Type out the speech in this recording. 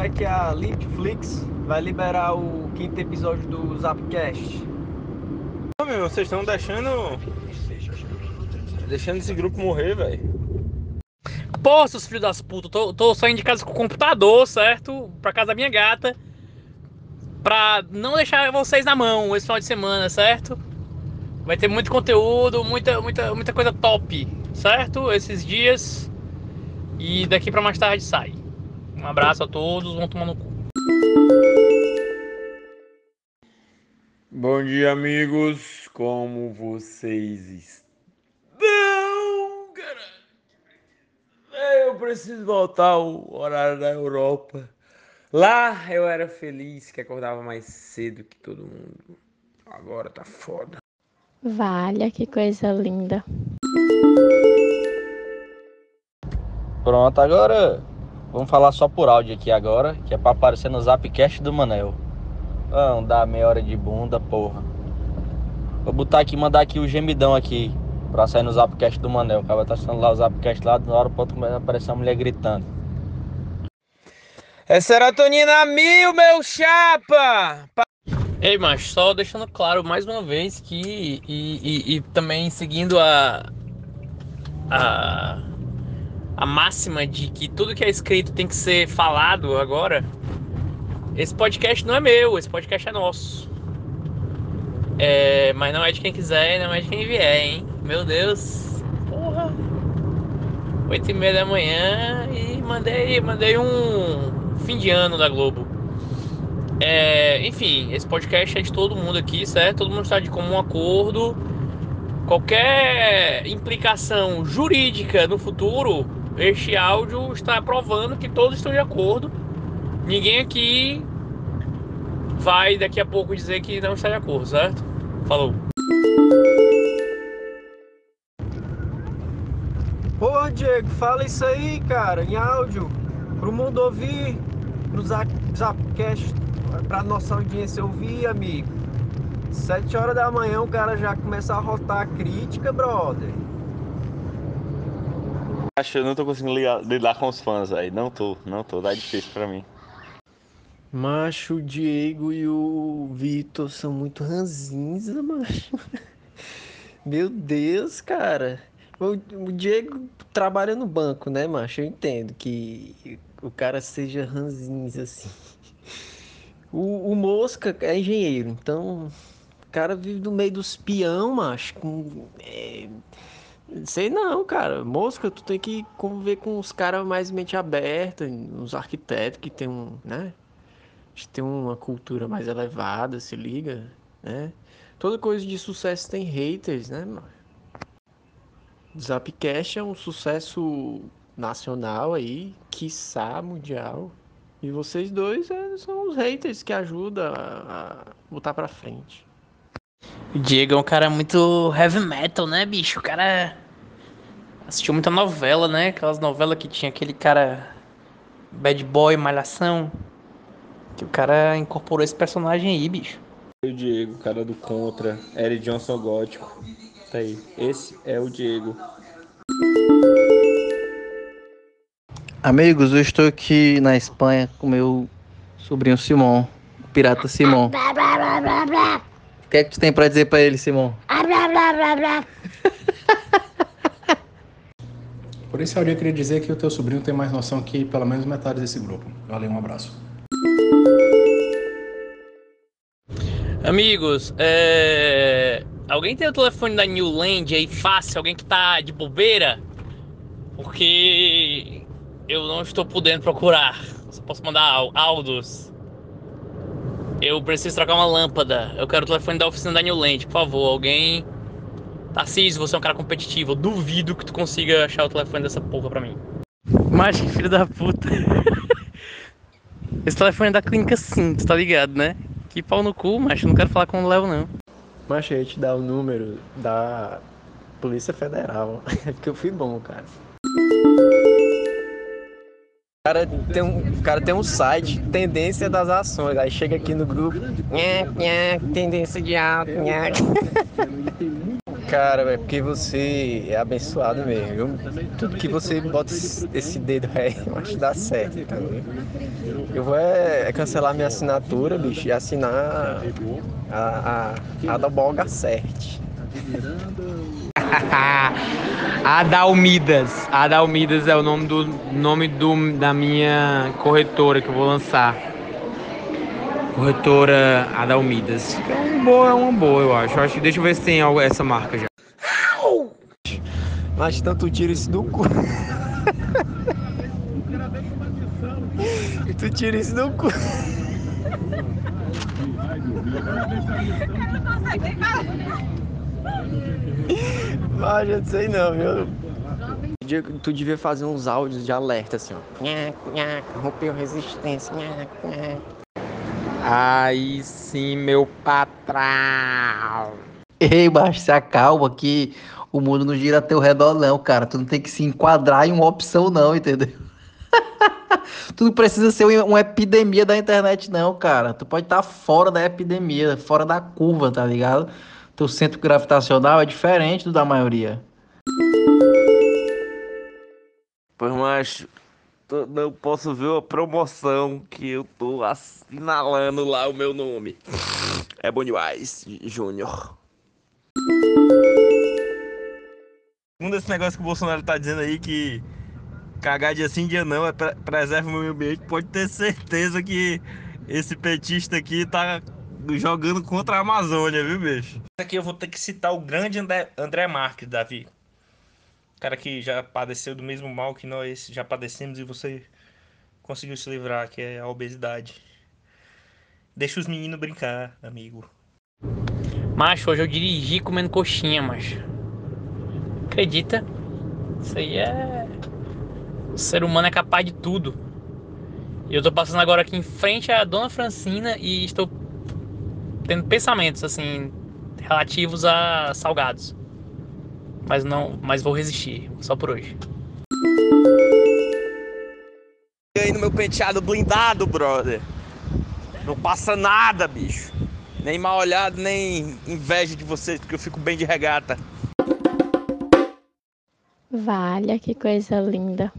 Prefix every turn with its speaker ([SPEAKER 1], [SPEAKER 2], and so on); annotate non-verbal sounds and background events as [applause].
[SPEAKER 1] é que a Netflix vai liberar o quinto episódio do Zapcast.
[SPEAKER 2] Ô, meu, vocês estão deixando. Deixando esse grupo morrer, velho.
[SPEAKER 3] Pô, seus filhos das putas, tô, tô saindo de casa com o computador, certo? Pra casa da minha gata. Pra não deixar vocês na mão esse final de semana, certo? Vai ter muito conteúdo, muita, muita, muita coisa top, certo? Esses dias. E daqui pra mais tarde sai. Um abraço a todos, vão tomar no cu.
[SPEAKER 2] Bom dia, amigos. Como vocês estão, caralho? É, Eu preciso voltar ao horário da Europa. Lá eu era feliz, que acordava mais cedo que todo mundo. Agora tá foda.
[SPEAKER 4] Valha, que coisa linda.
[SPEAKER 5] Pronto, agora vamos falar só por áudio aqui agora, que é pra aparecer no Zapcast do Manel. Não dá meia hora de bunda, porra. Vou botar aqui, mandar aqui o gemidão aqui, pra sair no Zapcast do Manel. O cara tá assistindo lá o Zapcast lá, uma hora pra outra começa a aparecer uma mulher gritando.
[SPEAKER 2] É serotonina mil, meu chapa!
[SPEAKER 3] Ei, mas só deixando claro mais uma vez que. E, e- e também seguindo a. A. A máxima de que tudo que é escrito tem que ser falado agora. Esse podcast não é meu, esse podcast é nosso. É, mas não é de quem quiser, não é de quem vier, hein? Meu Deus. Porra. Oito e meia da manhã e mandei, mandei um fim de ano da Globo. É, enfim, esse podcast é de todo mundo aqui, certo? Todo mundo está de comum acordo. Qualquer implicação jurídica no futuro, este áudio está provando que todos estão de acordo. Ninguém aqui vai daqui a pouco dizer que não está de acordo, certo? Falou.
[SPEAKER 1] Pô, Diego, fala isso aí, cara, em áudio, pro mundo ouvir, Zap- Zapcast, pra nossa audiência ouvir, amigo. Sete horas da manhã o cara já começa a rotar a crítica, brother.
[SPEAKER 6] Acho que eu não tô conseguindo ligar- lidar com os fãs, velho. Não tô, não tô. Tá difícil pra mim.
[SPEAKER 1] Macho, o Diego e o Vitor são muito ranzinza, macho. [laughs] Meu Deus, cara. O, o Diego trabalha no banco, né, macho? Eu entendo que o cara seja ranzinza, assim. O, o Mosca é engenheiro, então o cara vive no meio dos peão, macho. Com, é, Sei não, cara. Mosca, tu tem que conviver com os caras mais mente aberta, uns arquitetos que tem um, né? Tem uma cultura mais elevada, se liga, né? Toda coisa de sucesso tem haters, né, mano? Zapcast é um sucesso nacional aí, quiçá mundial. E vocês dois é, são os haters que ajudam a, a botar pra frente.
[SPEAKER 3] O Diego é um cara muito heavy metal, né, bicho? O cara assistiu muita novela, né? Aquelas novelas que tinha aquele cara bad boy, malhação. Que o cara incorporou esse personagem aí, bicho.
[SPEAKER 2] O Diego, cara do Contra, Eric Johnson Gótico. Tá aí. Esse é o Diego.
[SPEAKER 5] Amigos, eu estou aqui na Espanha com meu sobrinho Simon, o pirata Simon. O que é que tu tem pra dizer pra ele, Simon? [laughs]
[SPEAKER 7] Por esse áudio eu queria dizer que o teu sobrinho tem mais noção que pelo menos metade desse grupo. Valeu, um abraço.
[SPEAKER 3] Amigos, é... alguém tem o telefone da New Land aí fácil? Alguém que tá de bobeira? Porque eu não estou podendo procurar. Só posso mandar áudios. Eu preciso trocar uma lâmpada. Eu quero o telefone da oficina da New Land, por favor. Alguém. Tarcísio, você é um cara competitivo. Eu duvido que tu consiga achar o telefone dessa porra pra mim. Mas que filho da puta. Esse telefone é da clínica sim, tu tá ligado, né? Que pau no cu, mas eu não quero falar com o Léo, não.
[SPEAKER 1] Mas eu ia te dar o número da Polícia Federal. É [laughs] porque eu fui bom, cara. Cara tem um, o cara tem um site, Tendência das Ações. Aí chega aqui no grupo, nha, nha, tendência de alta, nha. Cara, é porque você é abençoado mesmo. viu? Tudo que você bota esse dedo aí, [laughs] eu acho que dá certo, entendeu? Eu vou é, é cancelar minha assinatura, bicho, e assinar a, a, a da Bolga Cert. [laughs]
[SPEAKER 3] Adalmidas. Adalmidas é o nome do nome do, da minha corretora que eu vou lançar. Corretora Adalmidas. É uma boa, é uma boa, eu acho. Eu acho. Deixa eu ver se tem algo essa marca já.
[SPEAKER 1] Mas tanto tira isso do cu. tu tira isso do cu. Mas eu não sei não, viu? Diego, Tu devia fazer uns áudios de alerta assim, ó. Nhaca, nhaca, rompeu resistência. Nhaca, nhaca.
[SPEAKER 3] Aí sim, meu patrão.
[SPEAKER 8] Ei, macho, se acalma que o mundo não gira a teu redor, não, cara. Tu não tem que se enquadrar em uma opção, não, entendeu? [laughs] tu não precisa ser um- uma epidemia da internet, não, cara. Tu pode estar fora da epidemia, fora da curva, tá ligado? Teu centro gravitacional é diferente do da maioria.
[SPEAKER 6] Pois, macho, tô- não posso ver a promoção que eu tô assinalando lá o meu nome. É bom demais, Júnior.
[SPEAKER 2] Segundo esse negócio que o Bolsonaro tá dizendo aí que cagar dia sim, dia não, é pre- preserva o meio ambiente, pode ter certeza que esse petista aqui tá jogando contra a Amazônia, viu, bicho? Aqui eu vou ter que citar o grande André, André Marques, Davi. Cara que já padeceu do mesmo mal que nós já padecemos e você conseguiu se livrar, que é a obesidade. Deixa os meninos brincar, amigo.
[SPEAKER 3] Macho, hoje eu dirigi comendo coxinha, macho. Acredita? Isso aí é. O ser humano é capaz de tudo. E eu tô passando agora aqui em frente à Dona Francina e estou tendo pensamentos assim relativos a salgados. Mas não, mas vou resistir, só por hoje.
[SPEAKER 6] E aí no meu penteado blindado, brother. Não passa nada, bicho. Nem mal olhado, nem inveja de vocês, porque eu fico bem de regata.
[SPEAKER 4] Valha, que coisa linda.